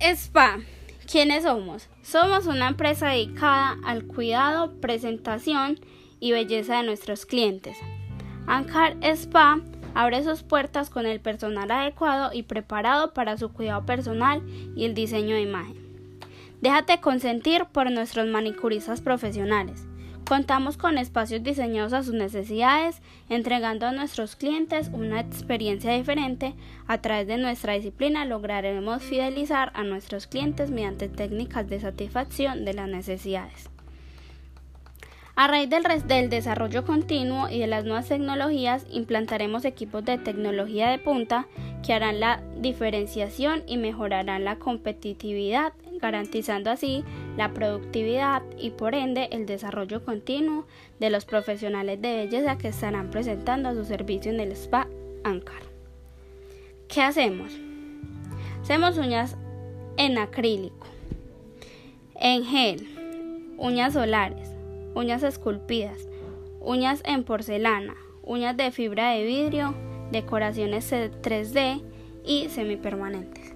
Spa. ¿Quiénes somos? Somos una empresa dedicada al cuidado, presentación y belleza de nuestros clientes. Ancar Spa abre sus puertas con el personal adecuado y preparado para su cuidado personal y el diseño de imagen. Déjate consentir por nuestros manicuristas profesionales. Contamos con espacios diseñados a sus necesidades, entregando a nuestros clientes una experiencia diferente. A través de nuestra disciplina lograremos fidelizar a nuestros clientes mediante técnicas de satisfacción de las necesidades. A raíz del, del, desarrollo continuo y de las nuevas tecnologías, implantaremos equipos de tecnología de punta que harán la diferenciación y mejorarán la competitividad, garantizando así la productividad y por ende el desarrollo continuo de los profesionales de belleza que estarán presentando su servicio en el spa Ancar. ¿Qué hacemos? Hacemos uñas en acrílico, en gel, uñas solares, uñas esculpidas, uñas en porcelana, uñas de fibra de vidrio, decoraciones 3D y semipermanentes.